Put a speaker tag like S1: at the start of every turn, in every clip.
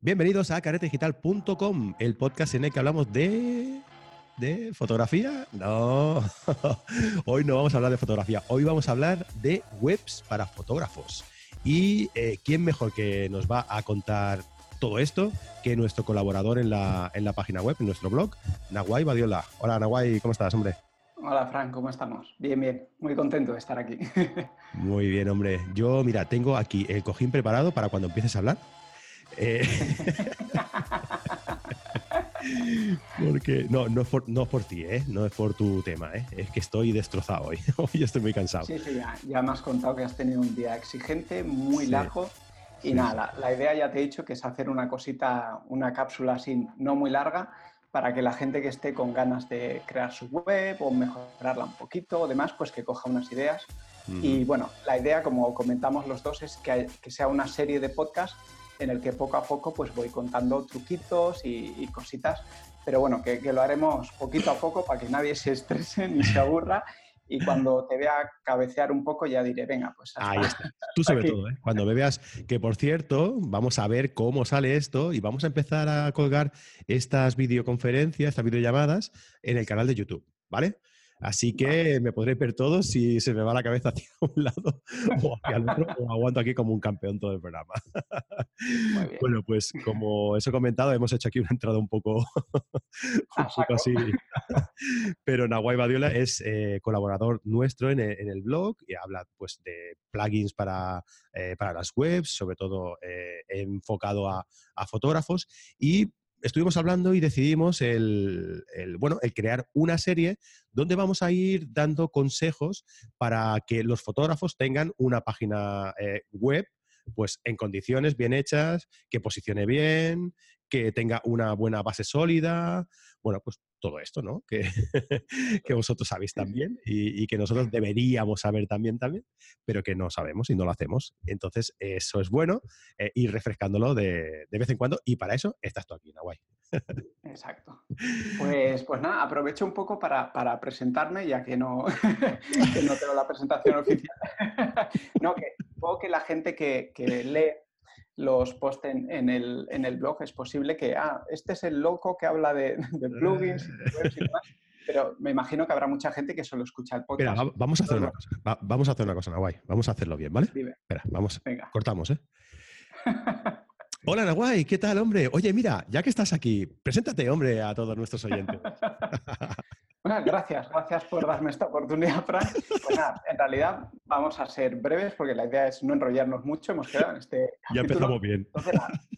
S1: Bienvenidos a caretedigital.com, el podcast en el que hablamos de... ¿De fotografía? No, hoy no vamos a hablar de fotografía, hoy vamos a hablar de webs para fotógrafos. ¿Y eh, quién mejor que nos va a contar todo esto que nuestro colaborador en la, en la página web, en nuestro blog, Nahuay Badiola? Hola Nahuay, ¿cómo estás, hombre?
S2: Hola, Fran, ¿cómo estamos? Bien, bien. Muy contento de estar aquí.
S1: Muy bien, hombre. Yo, mira, tengo aquí el cojín preparado para cuando empieces a hablar eh, porque no, no es, por, no por ti, ¿eh? no es por tu tema, ¿eh? es que estoy destrozado hoy. Hoy estoy muy cansado.
S2: Sí, sí, ya, me has contado que has tenido un día exigente, muy largo. Y nada, la, idea ya te he dicho que es hacer una cosita, una cápsula así no muy larga para que la gente que esté con ganas de crear su web o mejorarla un poquito o demás, pues que coja unas ideas. Y bueno, la idea, como comentamos los dos, es que, que sea una serie de podcasts en el que poco a poco pues voy contando truquitos y, cositas, pero bueno, que, lo haremos poquito a poco para que nadie se estrese ni se aburra. Y cuando te vea cabecear un poco ya diré, venga, pues
S1: Ahí está. Tú sabes todo, ¿eh? Cuando me veas, que por cierto, vamos a ver cómo sale esto y vamos a empezar a colgar estas videoconferencias, estas videollamadas en el canal de YouTube, ¿vale? Así que me podréis ver todos si se me va la cabeza hacia un lado o hacia el otro, o aguanto aquí como un campeón todo el programa. Bueno, pues como os he comentado, hemos hecho aquí una entrada un poco, así. Pero Nahuay Badiola es eh, colaborador nuestro en el, blog y habla pues de plugins para, eh, para las webs, sobre todo eh, enfocado a, a fotógrafos y estuvimos hablando y decidimos el, bueno, el crear una serie donde vamos a ir dando consejos para que los fotógrafos tengan una página eh, web pues en condiciones bien hechas, que posicione bien, que tenga una buena base sólida, bueno, pues todo esto, ¿no? Que, que vosotros sabéis también y, que nosotros deberíamos saber también, también, pero que no sabemos y no lo hacemos. Entonces, eso es bueno, eh, ir refrescándolo de, de, vez en cuando y para eso estás tú aquí, Nahuay.
S2: Exacto. Pues, pues nada, aprovecho un poco para, para presentarme, ya que no, que no tengo la presentación oficial. no, que supongo que la gente que, que lee los posts en, el, en, el, blog, es posible que, ah, este es el loco que habla de, plugins y demás. Pero me imagino que habrá mucha gente que solo escucha el podcast.
S1: Mira, vamos a hacer una cosa. vamos a hacer una cosa, Nahuay. Vamos a hacerlo bien, ¿vale? Espera, vamos. Venga. Cortamos, ¿eh? Hola, Nahuay, ¿qué tal, hombre? Oye, mira, ya que estás aquí, preséntate, hombre, a todos nuestros oyentes.
S2: Gracias, gracias por darme esta oportunidad, Fran. Pues nada, en realidad vamos a ser breves porque la idea es no enrollarnos mucho. Hemos quedado en este.
S1: Ya empezamos bien.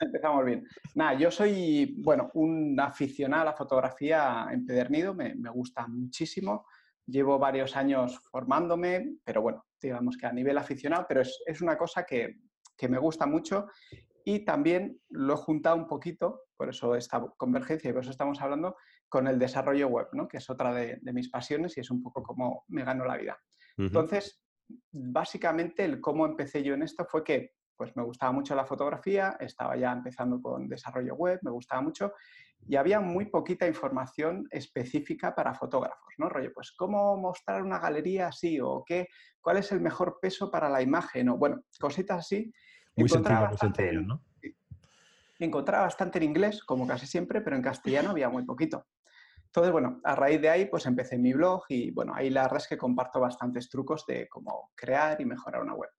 S2: empezamos bien. Nada, yo soy, bueno, un aficionado a la fotografía empedernido, me, me gusta muchísimo. Llevo varios años formándome, pero bueno, digamos que a nivel aficionado, pero es, es una cosa que, que me gusta mucho y también lo he juntado un poquito, por eso esta convergencia y por eso estamos hablando, con el desarrollo web, ¿no? que es otra de, mis pasiones y es un poco como me gano la vida. Entonces, básicamente el cómo empecé yo en esto fue que pues me gustaba mucho la fotografía, estaba ya empezando con desarrollo web, me gustaba mucho y había muy poquita información específica para fotógrafos, ¿no? Rollo, pues cómo mostrar una galería así o qué, cuál es el mejor peso para la imagen o bueno, cositas así.
S1: Muy sencillo, muy sencillo, ¿no?
S2: Encontraba bastante en inglés, como casi siempre, pero en castellano había muy poquito. Entonces, bueno, a raíz de ahí, pues empecé mi blog y, bueno, ahí la verdad es que comparto bastantes trucos de cómo crear y mejorar una web.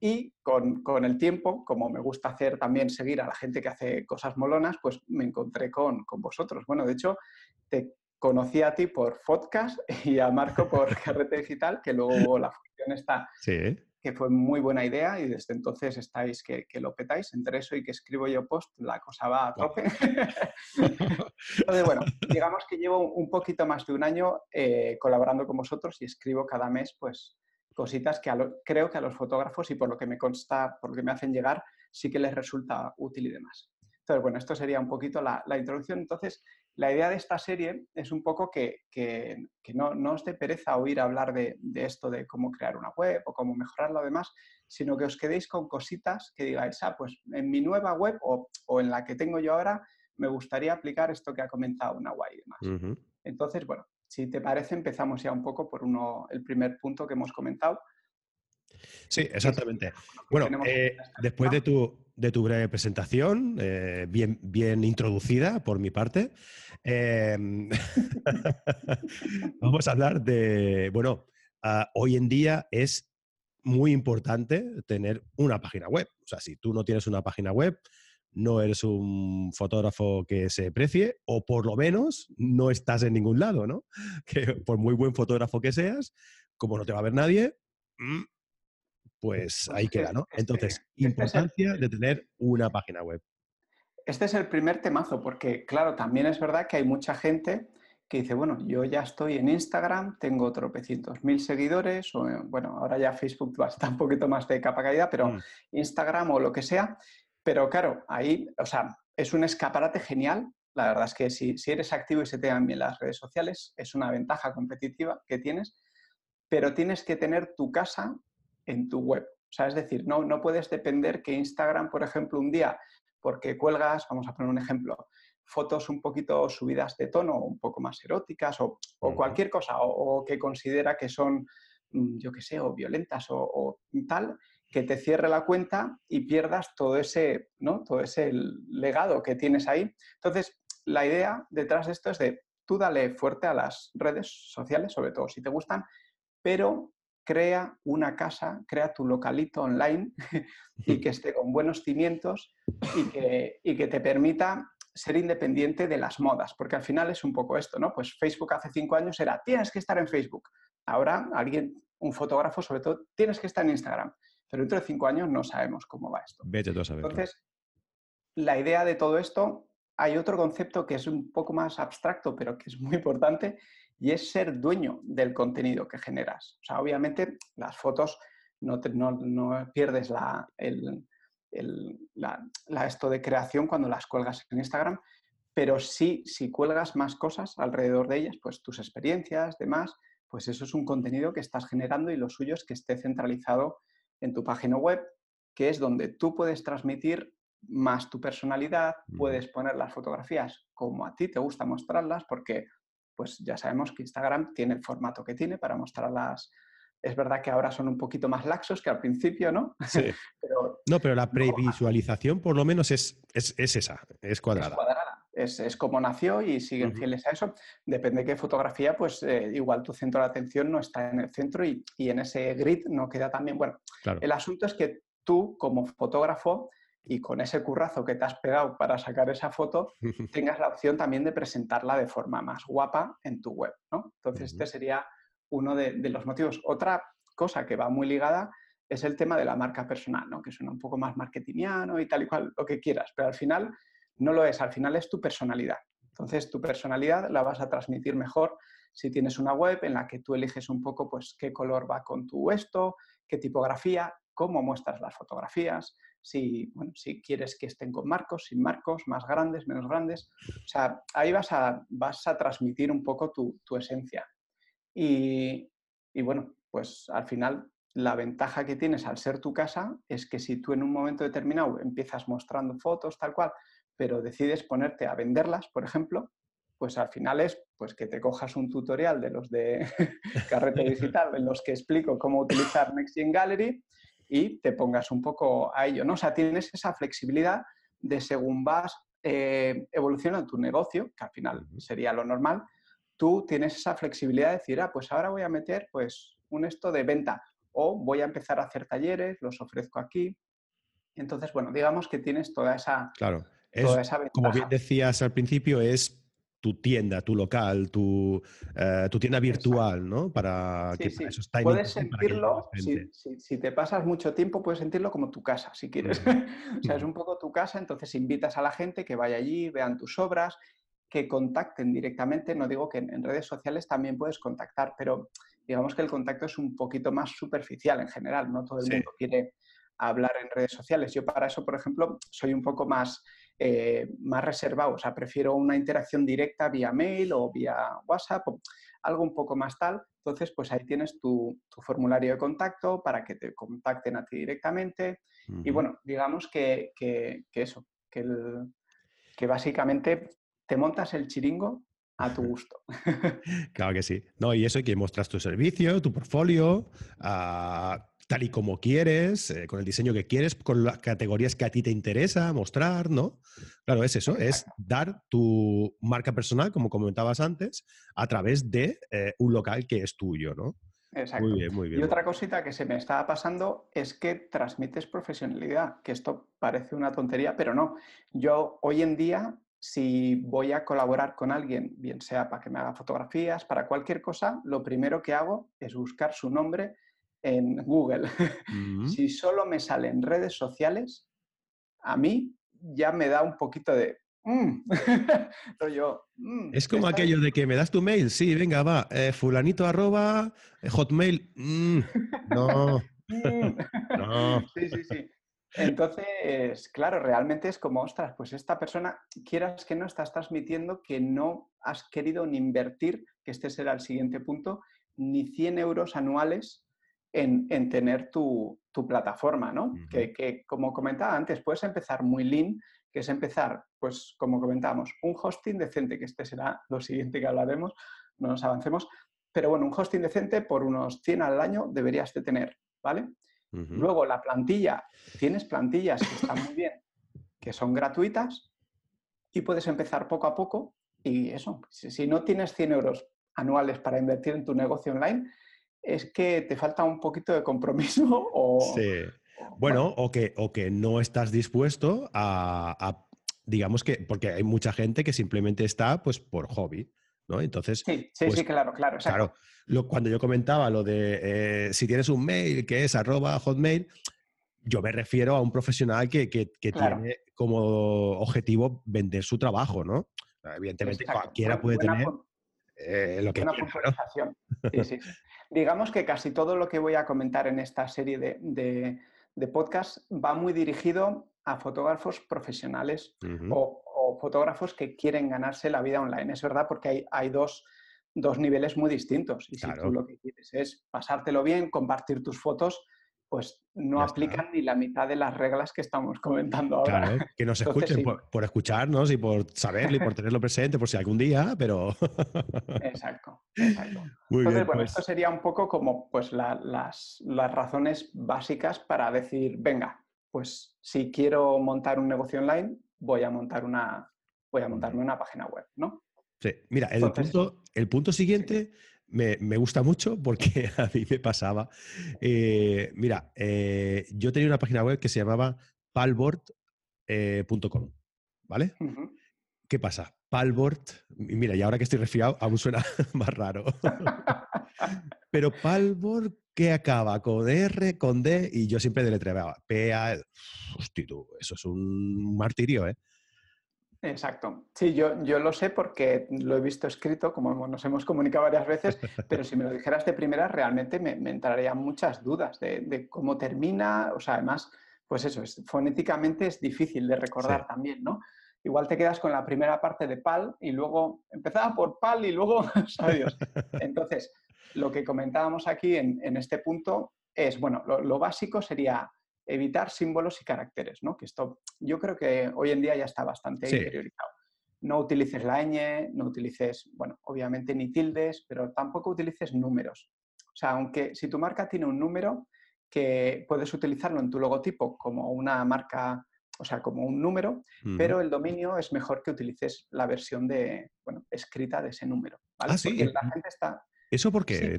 S2: Y con, con, el tiempo, como me gusta hacer también seguir a la gente que hace cosas molonas, pues me encontré con, con vosotros. Bueno, de hecho, te conocí a ti por podcast y a Marco por Carrete Digital, que luego la función está sí que fue muy buena idea y desde entonces estáis que, lo petáis. Entre eso y que escribo yo post, la cosa va a tope. Entonces, bueno, digamos que llevo un poquito más de un año eh, colaborando con vosotros y escribo cada mes, pues, cositas que creo que a los fotógrafos y por lo que me consta, por lo que me hacen llegar, sí que les resulta útil y demás. Entonces, bueno, esto sería un poquito la, introducción. Entonces, la idea de esta serie es un poco que, no, no, os dé pereza oír hablar de, esto de cómo crear una web o cómo mejorar lo demás, sino que os quedéis con cositas que digáis, ah, pues en mi nueva web o, en la que tengo yo ahora, me gustaría aplicar esto que ha comentado Nawai y demás. Entonces, bueno, si te parece, empezamos ya un poco por uno, el primer punto que hemos comentado.
S1: Sí, exactamente. Bueno, eh, después de tu, de tu breve presentación, eh, bien, bien introducida por mi parte. Em, vamos a hablar de, bueno, ah, hoy en día es muy importante tener una página web. O sea, si tú no tienes una página web, no eres un fotógrafo que se precie o por lo menos no estás en ningún lado, ¿no? Que por muy buen fotógrafo que seas, como no te va a ver nadie, mm, pues, ahí queda, ¿no? Entonces, este importancia de tener una página web.
S2: Este es el primer temazo, porque claro, también es verdad que hay mucha gente que dice, bueno, yo ya estoy en Instagram, tengo tropecientos mil seguidores, o bueno, ahora ya Facebook está un poquito más de capa caída, pero mm. Instagram o lo que sea. Pero claro, ahí, o sea, es un escaparate genial. La verdad es que si, si eres activo y se te dan bien las redes sociales, es una ventaja competitiva que tienes, pero tienes que tener tu casa en tu web. O sea, es decir, no, no puedes depender que Instagram, por ejemplo, un día, porque cuelgas, vamos a poner un ejemplo, fotos un poquito subidas de tono, un poco más eróticas o, cualquier cosa, o, que considera que son, mm, yo qué sé, o violentas o, tal, que te cierre la cuenta y pierdas todo ese, ¿no? todo ese legado que tienes ahí. Entonces, la idea detrás de esto es de tú dale fuerte a las redes sociales, sobre todo si te gustan, pero crea una casa, crea tu localito online y que esté con buenos cimientos y que, que te permita ser independiente de las modas, porque al final es un poco esto, ¿no? Pues Facebook hace cinco años era, tienes que estar en Facebook. Ahora alguien, un fotógrafo sobre todo, tienes que estar en Instagram. Pero dentro de cinco años no sabemos cómo va esto.
S1: Vete tú a saber.
S2: Entonces, la idea de todo esto, hay otro concepto que es un poco más abstracto, pero que es muy importante, y es ser dueño del contenido que generas. O sea, obviamente las fotos no, no, pierdes la, el, la, esto de creación cuando las cuelgas en Instagram, pero sí, si cuelgas más cosas alrededor de ellas, pues tus experiencias, demás, pues eso es un contenido que estás generando y lo suyo es que esté centralizado en tu página web, que es donde tú puedes transmitir más tu personalidad, puedes poner las fotografías como a ti te gusta mostrarlas, porque pues ya sabemos que Instagram tiene el formato que tiene para mostrarlas. Es verdad que ahora son un poquito más laxos que al principio, ¿no?
S1: Sí. no, pero la previsualización por lo menos es, es, esa, es cuadrada.
S2: Es cuadrada. Es, como nació y siguen fieles a eso. Depende de qué fotografía, pues eh, igual tu centro de atención no está en el centro y, en ese grid no queda también. Bueno, el asunto es que tú como fotógrafo y con ese currazo que te has pegado para sacar esa foto, tengas la opción también de presentarla de forma más guapa en tu web. ¿no? Entonces, este sería uno de, los motivos. Otra cosa que va muy ligada es el tema de la marca personal, ¿no? que suena un poco más marketingiano y tal y cual, lo que quieras, pero al final no lo es, al final es tu personalidad. Entonces, tu personalidad la vas a transmitir mejor si tienes una web en la que tú eliges un poco pues, qué color va con tu esto, qué tipografía, cómo muestras las fotografías, si, bueno, si quieres que estén con marcos, sin marcos, más grandes, menos grandes. O sea, ahí vas a, vas a transmitir un poco tu, esencia. Y, bueno, pues al final la ventaja que tienes al ser tu casa es que si tú en un momento determinado empiezas mostrando fotos, tal cual, pero decides ponerte a venderlas, por ejemplo, pues al final es pues que te cojas un tutorial de los de Carrete Digital en los que explico cómo utilizar Next Gallery y te pongas un poco a ello, ¿no? O sea, tienes esa flexibilidad de según vas eh, evolucionando tu negocio, que al final sería lo normal, tú tienes esa flexibilidad de decir, ah, pues ahora voy a meter pues un esto de venta o voy a empezar a hacer talleres, los ofrezco aquí. Entonces, bueno, digamos que tienes toda esa...
S1: Claro, como bien decías al principio, es tu tienda, tu local, tu, eh, tu tienda virtual, ¿no?
S2: Para que eso está Puedes sentirlo, si, te pasas mucho tiempo, puedes sentirlo como tu casa, si quieres. o sea, es un poco tu casa, entonces invitas a la gente que vaya allí, vean tus obras, que contacten directamente. No digo que en, redes sociales también puedes contactar, pero digamos que el contacto es un poquito más superficial en general. No todo el mundo quiere hablar en redes sociales. Yo para eso, por ejemplo, soy un poco más eh, más reservado, o sea, prefiero una interacción directa vía mail o vía WhatsApp, o algo un poco más tal. Entonces, pues ahí tienes tu, formulario de contacto para que te contacten a ti directamente. Y bueno, digamos que, eso, que, que básicamente te montas el chiringo a tu gusto.
S1: claro que sí. No, y eso que mostrar tu servicio, tu portfolio, ah, tal y como quieres, eh, con el diseño que quieres, con las categorías que a ti te interesa mostrar, ¿no? Claro, es eso, es dar tu marca personal, como comentabas antes, a través de eh, un local que es tuyo, ¿no?
S2: Exacto. Muy bien, muy bien. Y otra cosita que se me estaba pasando es que transmites profesionalidad, que esto parece una tontería, pero no. Yo hoy en día si voy a colaborar con alguien, bien sea para que me haga fotografías, para cualquier cosa, lo primero que hago es buscar su nombre en Google. Mm. si solo me salen redes sociales, a mí ya me da un poquito de... Mm".
S1: Mm, es como aquello de que me das tu mail, sí, venga, va, eh, fulanito arroba, eh, hotmail, no,
S2: no. Sí, sí, sí. Entonces, claro, realmente es como, ostras, pues esta persona, quieras que no, estás transmitiendo que no has querido ni invertir, que este será el siguiente punto, ni 100 euros anuales en, tener tu, plataforma, ¿no? que, como comentaba antes, puedes empezar muy lean, que es empezar, pues como comentábamos, un hosting decente, que este será lo siguiente que hablaremos, no nos avancemos, pero bueno, un hosting decente por unos 100 al año deberías de tener, ¿vale? Luego, la plantilla, tienes plantillas que están muy bien, que son gratuitas y puedes empezar poco a poco. Y eso, si, no tienes 100 euros anuales para invertir en tu negocio online, es que te falta un poquito de compromiso o...
S1: Sí. Bueno, o, que, o que no estás dispuesto a, digamos que, porque hay mucha gente que simplemente está pues por hobby. ¿no? Entonces,
S2: sí, sí,
S1: pues,
S2: sí, claro, claro.
S1: Claro, cuando yo comentaba lo de eh, si tienes un mail que es arroba hotmail, yo me refiero a un profesional que, tiene como objetivo vender su trabajo, ¿no? Evidentemente cualquiera puede tener eh, lo que
S2: una Digamos que casi todo lo que voy a comentar en esta serie de, de, podcast va muy dirigido a fotógrafos profesionales o, fotógrafos que quieren ganarse la vida online. Es verdad porque hay, hay dos, niveles muy distintos. Y si tú lo que quieres es pasártelo bien, compartir tus fotos, pues no aplican ni la mitad de las reglas que estamos comentando ahora.
S1: Claro, que nos escuchen por, escucharnos y por saberlo y por tenerlo presente por si algún día, pero...
S2: exacto, exacto. Entonces, bueno, pues esto sería un poco como pues, las, las razones básicas para decir, venga, pues si quiero montar un negocio online, voy a montar una, voy a montarme una página web, ¿no?
S1: Sí, mira, el, punto, el punto siguiente me, gusta mucho porque a mí me pasaba. Eh, mira, eh, yo tenía una página web que se llamaba palboard.com, eh, ¿vale? ¿Qué pasa? Palboard, mira, y ahora que estoy resfriado, aún suena más raro. Pero Palboard que acaba con R, con D, y yo siempre deletreaba P-A. Hostia, tú, eso es un martirio, ¿eh?
S2: Exacto. Sí, yo, yo lo sé porque lo he visto escrito, como nos hemos comunicado varias veces, pero si me lo dijeras de primera, realmente me, entrarían muchas dudas de, cómo termina. O sea, además, pues eso, es, fonéticamente es difícil de recordar también, ¿no? Igual te quedas con la primera parte de PAL y luego empezaba por PAL y luego, adiós. Entonces, lo que comentábamos aquí en, este punto es, bueno, lo, básico sería evitar símbolos y caracteres, ¿no? Que esto yo creo que hoy en día ya está bastante interiorizado. No utilices la ñ, no utilices, bueno, obviamente ni tildes, pero tampoco utilices números. O sea, aunque si tu marca tiene un número, que puedes utilizarlo en tu logotipo como una marca, o sea, como un número, pero el dominio es mejor que utilices la versión de, bueno, escrita de ese número. ¿vale?
S1: Ah, Porque la gente está, ¿Eso por qué,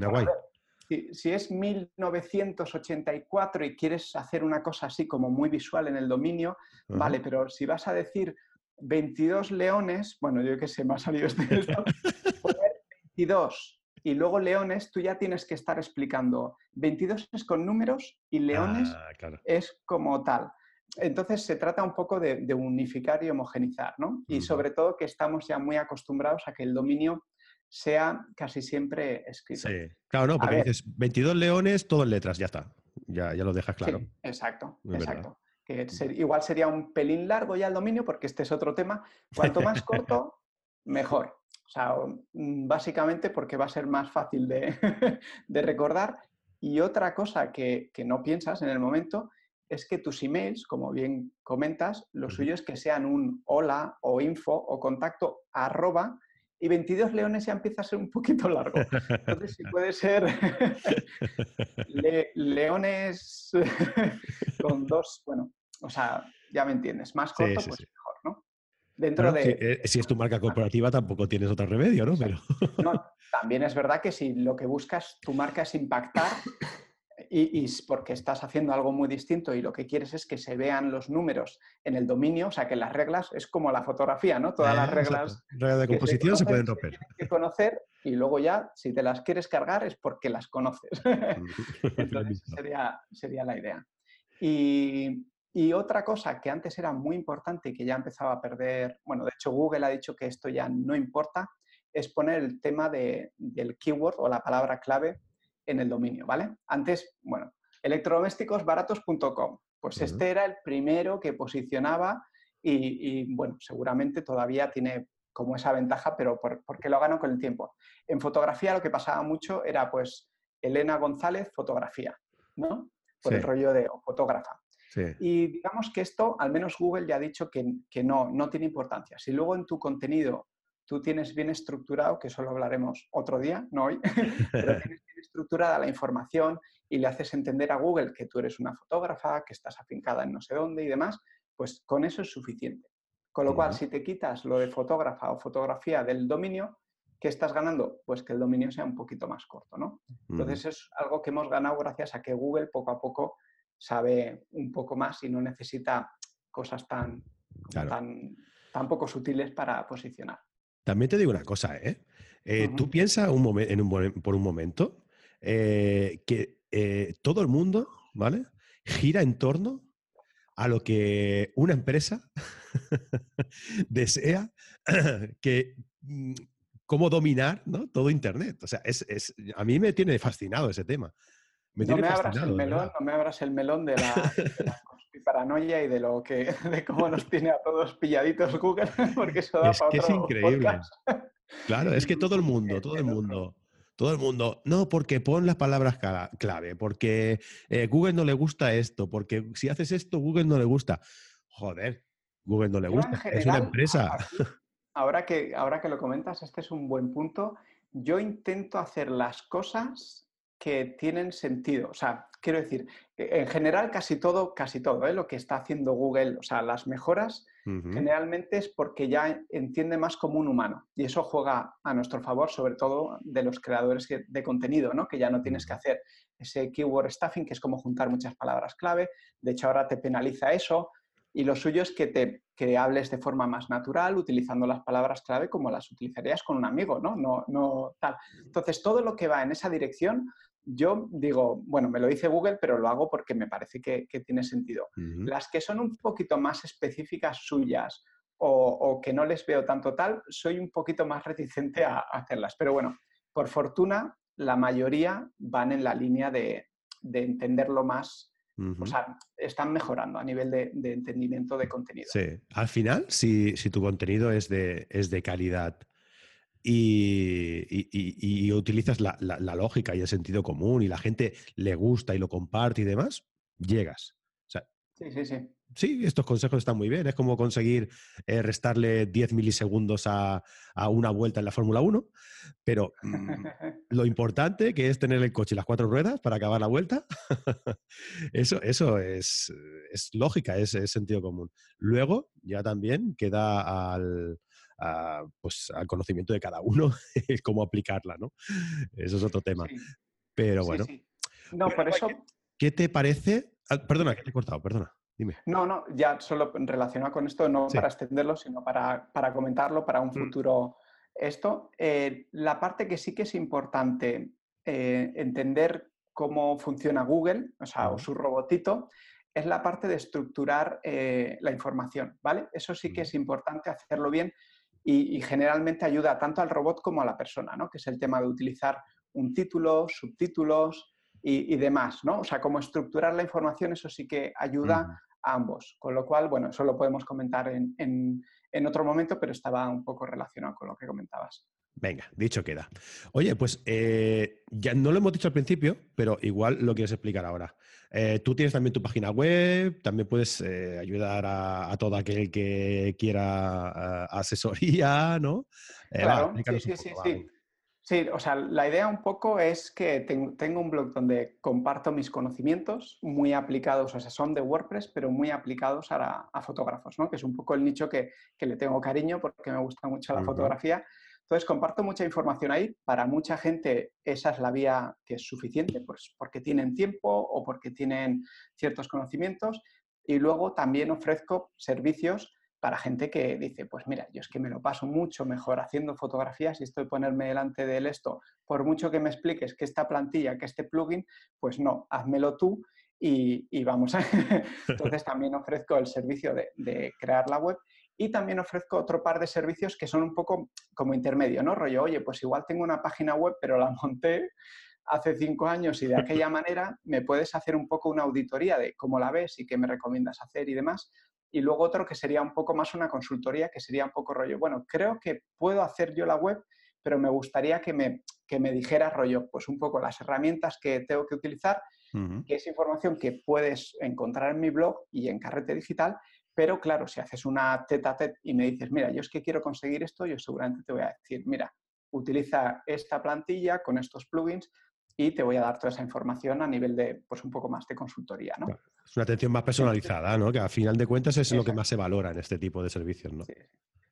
S2: Si, es 1984 y quieres hacer una cosa así como muy visual en el dominio, vale, pero si vas a decir 22 leones, bueno, yo qué sé, me ha salido este esto, 22 y luego leones, tú ya tienes que estar explicando 22 es con números y leones ah, es como tal. Entonces se trata un poco de, unificar y homogenizar, ¿no? Y sobre todo que estamos ya muy acostumbrados a que el dominio sea casi siempre escrito.
S1: Sí, claro, no, porque dices 22 leones, todo en letras, ya está. Ya, ya lo dejas claro.
S2: exacto, exacto. que igual sería un pelín largo ya el dominio, porque este es otro tema. Cuanto más corto, mejor. O sea, mm, básicamente porque va a ser más fácil de, recordar. Y otra cosa que, no piensas en el momento es que tus emails, como bien comentas, lo suyo es que sean un hola o info o contacto arroba y 22 leones ya empieza a ser un poquito largo. Entonces, si puede ser leones con dos, bueno, o sea, ya me entiendes, más corto, pues mejor, ¿no?
S1: Dentro de... Eh, si, es tu marca corporativa, tampoco tienes otro remedio, ¿no? Pero...
S2: no también es verdad que si lo que buscas, tu marca es impactar, y, porque estás haciendo algo muy distinto y lo que quieres es que se vean los números en el dominio, o sea, que las reglas es como la fotografía, ¿no? Todas las reglas...
S1: Reglas de composición se, pueden romper.
S2: Que conocer y luego ya, si te las quieres cargar, es porque las conoces. Entonces, sería, sería la idea. Y, y, otra cosa que antes era muy importante y que ya empezaba a perder, bueno, de hecho Google ha dicho que esto ya no importa, es poner el tema de, del keyword o la palabra clave en el dominio, ¿vale? Antes, bueno, electrodomésticosbaratos.com, pues este era el primero que posicionaba y, bueno, seguramente todavía tiene como esa ventaja, pero porque lo ganó con el tiempo. En fotografía lo que pasaba mucho era pues Elena González, fotografía, ¿no? Por el rollo de fotógrafa. Y digamos que esto, al menos Google ya ha dicho que, que, no, no tiene importancia. Si luego en tu contenido tú tienes bien estructurado, que eso lo hablaremos otro día, no hoy, pero tienes bien estructurada la información y le haces entender a Google que tú eres una fotógrafa, que estás afincada en no sé dónde y demás, pues con eso es suficiente. Con lo cual, si te quitas lo de fotógrafa o fotografía del dominio, ¿qué estás ganando? Pues que el dominio sea un poquito más corto, ¿no? Entonces es algo que hemos ganado gracias a que Google poco a poco sabe un poco más y no necesita cosas tan, tan, tan poco sutiles para posicionar.
S1: También te digo una cosa, ¿eh? eh tú piensas por un momento eh, que eh, todo el mundo, ¿vale? Gira en torno a lo que una empresa desea que mm, cómo dominar ¿no? todo Internet. O sea, es, a mí me tiene fascinado ese tema.
S2: no, me abras el melón, no me abras el melón de la, paranoia y de lo que de cómo nos tiene a todos pilladitos Google, porque eso da
S1: es
S2: para
S1: que es increíble. Claro, es que todo el mundo, todo el mundo, todo el mundo, no, porque pon las palabras clave, porque eh, Google no le gusta esto, porque si haces esto, Google no le gusta. Joder, Google no le gusta, es una empresa.
S2: ahora, que, ahora que lo comentas, este es un buen punto. Yo intento hacer las cosas que tienen sentido. O sea, quiero decir, e, en general casi todo, casi todo, ¿eh? lo que está haciendo Google, o sea, las mejoras generalmente es porque ya entiende más como un humano y eso juega a nuestro favor, sobre todo de los creadores de contenido, ¿no? que ya no tienes que hacer ese keyword stuffing, que es como juntar muchas palabras clave, de hecho ahora te penaliza eso, y lo suyo es que te que hables de forma más natural, utilizando las palabras clave como las utilizarías con un amigo, ¿no? No, no tal. Entonces, todo lo que va en esa dirección yo digo, bueno, me lo dice Google, pero lo hago porque me parece que, tiene sentido. Las que son un poquito más específicas suyas o, que no les veo tanto tal, soy un poquito más reticente a, hacerlas. Pero bueno, por fortuna, la mayoría van en la línea de, entenderlo más. O sea, están mejorando a nivel de, entendimiento de contenido.
S1: Sí, al final, si, si tu contenido es de, es de calidad y, utilizas la, lógica y el sentido común y la gente le gusta y lo comparte y demás, llegas.
S2: sí, sí, sí.
S1: Sí, estos consejos están muy bien. Es como conseguir eh, restarle 10 milisegundos a, una vuelta en la Fórmula 1, pero mm, lo importante que es tener el coche y las cuatro ruedas para acabar la vuelta, eso, eso es, es lógica, es, es, sentido común. Luego ya también queda al, pues, al conocimiento de cada uno cómo aplicarla, ¿no? Eso es otro tema. Pero bueno.
S2: no, por eso...
S1: ¿Qué, te parece? Ah, perdona, que te he cortado, perdona. Dime.
S2: No, no, ya solo relacionado con esto, no para extenderlo, sino para, comentarlo para un mm. futuro esto. Eh, la parte que sí que es importante eh, entender cómo funciona Google, o sea, o su robotito, es la parte de estructurar eh, la información, ¿vale? Eso sí que es importante hacerlo bien y, generalmente ayuda tanto al robot como a la persona, ¿no? que es el tema de utilizar un título, subtítulos y, demás. ¿no? O sea, cómo estructurar la información, eso sí que ayuda a ambos. Con lo cual, bueno, eso lo podemos comentar en, en otro momento, pero estaba un poco relacionado con lo que comentabas.
S1: Venga, dicho queda. Oye, pues eh, ya no lo hemos dicho al principio, pero igual lo quieres explicar ahora. Eh, tú tienes también tu página web, también puedes eh, ayudar a, todo aquel que quiera asesoría, ¿no?
S2: claro, sí, sí, sí, sí. o sea, la idea un poco es que tengo un blog donde comparto mis conocimientos muy aplicados, o sea, son de WordPress, pero muy aplicados a, fotógrafos, ¿no? Que es un poco el nicho que, le tengo cariño porque me gusta mucho la fotografía entonces, comparto mucha información ahí. Para mucha gente esa es la vía que es suficiente, pues porque tienen tiempo o porque tienen ciertos conocimientos. Y luego también ofrezco servicios para gente que dice, pues mira, yo es que me lo paso mucho mejor haciendo fotografías y estoy ponerme delante de él esto. Por mucho que me expliques que esta plantilla, que este plugin, pues no, házmelo tú y, vamos. Entonces también ofrezco el servicio de crear la web y también ofrezco otro par de servicios que son un poco como intermedio, ¿no? Rollo, oye, pues igual tengo una página web, pero la monté hace cinco años y de aquella manera me puedes hacer un poco una auditoría de cómo la ves y qué me recomiendas hacer y demás. Y luego otro que sería un poco más una consultoría, que sería un poco rollo, bueno, creo que puedo hacer yo la web, pero me gustaría que me, que me dijeras rollo, pues un poco las herramientas que tengo que utilizar, que es información que puedes encontrar en mi blog y en Carrete Digital, pero claro, si haces una teta a tete y me dices, mira, yo es que quiero conseguir esto, yo seguramente te voy a decir, mira, utiliza esta plantilla con estos plugins y te voy a dar toda esa información a nivel de, pues un poco más de consultoría, ¿no?
S1: Es una atención más personalizada, ¿no? Que a final de cuentas es lo que más se valora en este tipo de servicios, ¿no?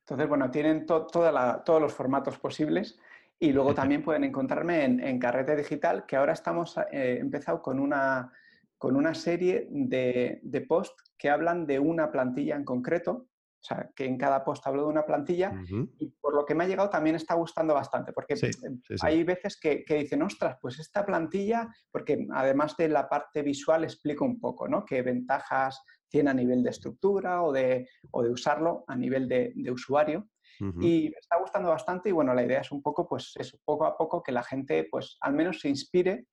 S2: Entonces, bueno, tienen todos los formatos posibles y luego también pueden encontrarme en, Carrete Digital, que ahora estamos eh, empezado con una, con una serie de, de posts que hablan de una plantilla en concreto, o sea, que en cada post hablo de una plantilla y por lo que me ha llegado también está gustando bastante, porque hay veces que, dicen, ostras, pues esta plantilla, porque además de la parte visual explico un poco, ¿no? Qué ventajas tiene a nivel de estructura o de, de usarlo a nivel de, usuario. Y me está gustando bastante y bueno, la idea es un poco, pues eso, poco a poco que la gente, pues al menos se inspire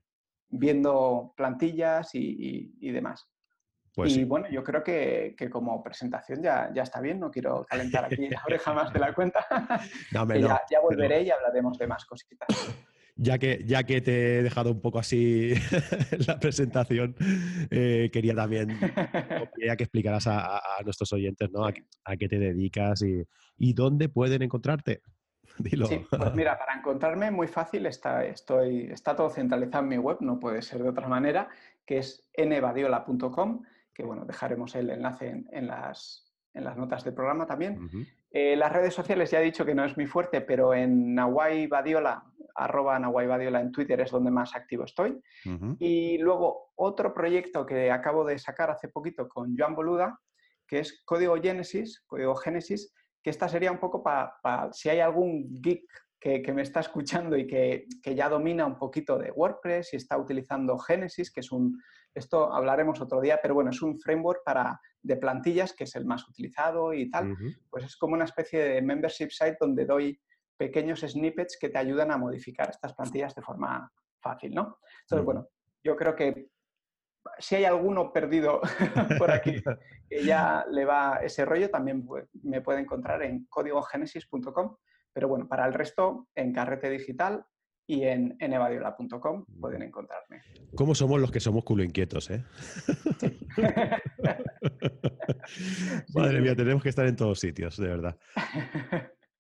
S2: viendo plantillas y demás. Pues y bueno, yo creo que, como presentación ya, ya, está bien, no quiero calentar aquí la oreja más de la cuenta. ya, volveré y hablaremos de más cositas.
S1: Ya que, ya que te he dejado un poco así la presentación, eh, quería también que explicaras a, nuestros oyentes ¿no? a, qué te dedicas y, y dónde pueden encontrarte. Dilo.
S2: Sí, pues mira, para encontrarme muy fácil está, estoy, está todo centralizado en mi web, no puede ser de otra manera, que es nvadiola.com que bueno, dejaremos el enlace en, las, notas del programa también. Eh, las redes sociales ya he dicho que no es muy fuerte, pero en Nahuay Badiola, arroba Nahuay Badiola en Twitter es donde más activo estoy. Y luego otro proyecto que acabo de sacar hace poquito con Joan Boluda, que es Código Genesis, Código Génesis, que esta sería un poco para si hay algún geek que, me está escuchando y que, que, ya domina un poquito de WordPress y está utilizando Genesis, que es un, esto hablaremos otro día, pero bueno, es un framework para, de plantillas que es el más utilizado y tal. Pues es como una especie de membership site donde doy pequeños snippets que te ayudan a modificar estas plantillas de forma fácil, ¿no? Entonces, bueno, yo creo que si hay alguno perdido por aquí que ya le va ese rollo, también me puede encontrar en códigogenesis.com. Pero bueno, para el resto, en Carrete Digital y en, evadiola.com pueden encontrarme.
S1: ¿Cómo somos los que somos culo inquietos, eh? Madre mía, tenemos que estar en todos sitios, de verdad.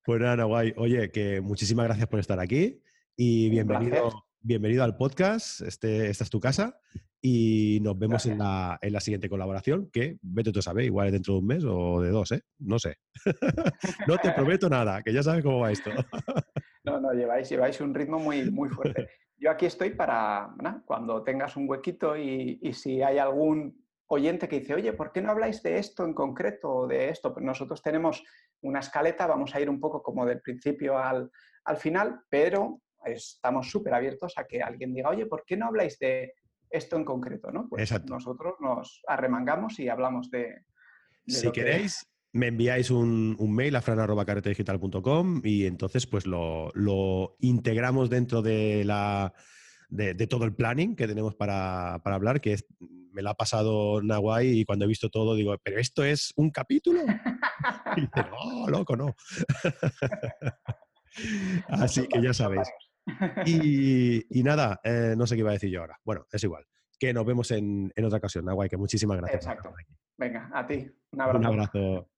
S1: Pues nada, guay. Oye, que muchísimas gracias por estar aquí y bienvenido, bienvenido al podcast. Este, esta es tu casa y nos vemos en la, en la, siguiente colaboración, que vete tú a saber, igual es dentro de un mes o de dos, ¿eh? No sé. no te prometo nada, que ya sabes cómo va esto.
S2: no, no, lleváis, lleváis un ritmo muy, muy fuerte. Yo aquí estoy para, cuando tengas un huequito y, y, si hay algún oyente que dice, oye, ¿por qué no habláis de esto en concreto o de esto? Pues nosotros tenemos una escaleta, vamos a ir un poco como del principio al, al final, pero estamos súper abiertos a que alguien diga, oye, ¿por qué no habláis de esto en concreto, ¿no? Pues nosotros nos arremangamos y hablamos de...
S1: si queréis, me enviáis un, mail a fran.caretedigital.com y entonces pues lo, integramos dentro de la... De, todo el planning que tenemos para, hablar, que me la ha pasado Nahuay y cuando he visto todo digo, ¿pero esto es un capítulo? y dice, no, loco, no. Así que ya sabéis. Y, nada, eh, no sé qué iba a decir yo ahora. Bueno, es igual. Que nos vemos en, otra ocasión, Nahuay, que muchísimas gracias.
S2: Exacto. Venga, a ti. Un abrazo. Un
S1: abrazo.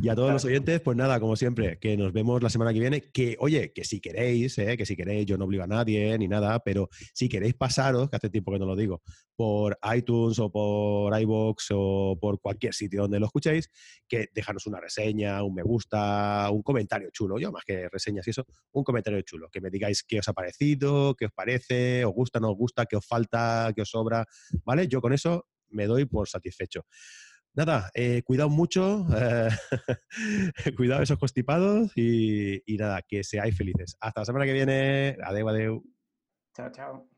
S1: Y a todos los oyentes, pues nada, como siempre, que nos vemos la semana que viene. Que, oye, que si queréis, eh, que si queréis, yo no obligo a nadie ni nada, pero si queréis pasaros, que hace tiempo que no lo digo, por iTunes o por iBox o por cualquier sitio donde lo escuchéis, que dejaros una reseña, un me gusta, un comentario chulo, yo más que reseñas y eso, un comentario chulo, que me digáis qué os ha parecido, qué os parece, os gusta, no os gusta, qué os falta, qué os sobra, ¿vale? Yo con eso me doy por satisfecho nada, eh, cuidado mucho, eh, cuidado esos constipados y, y, nada, que seáis felices. Hasta la semana que viene. Adeu, adeu.
S2: Chao, chao.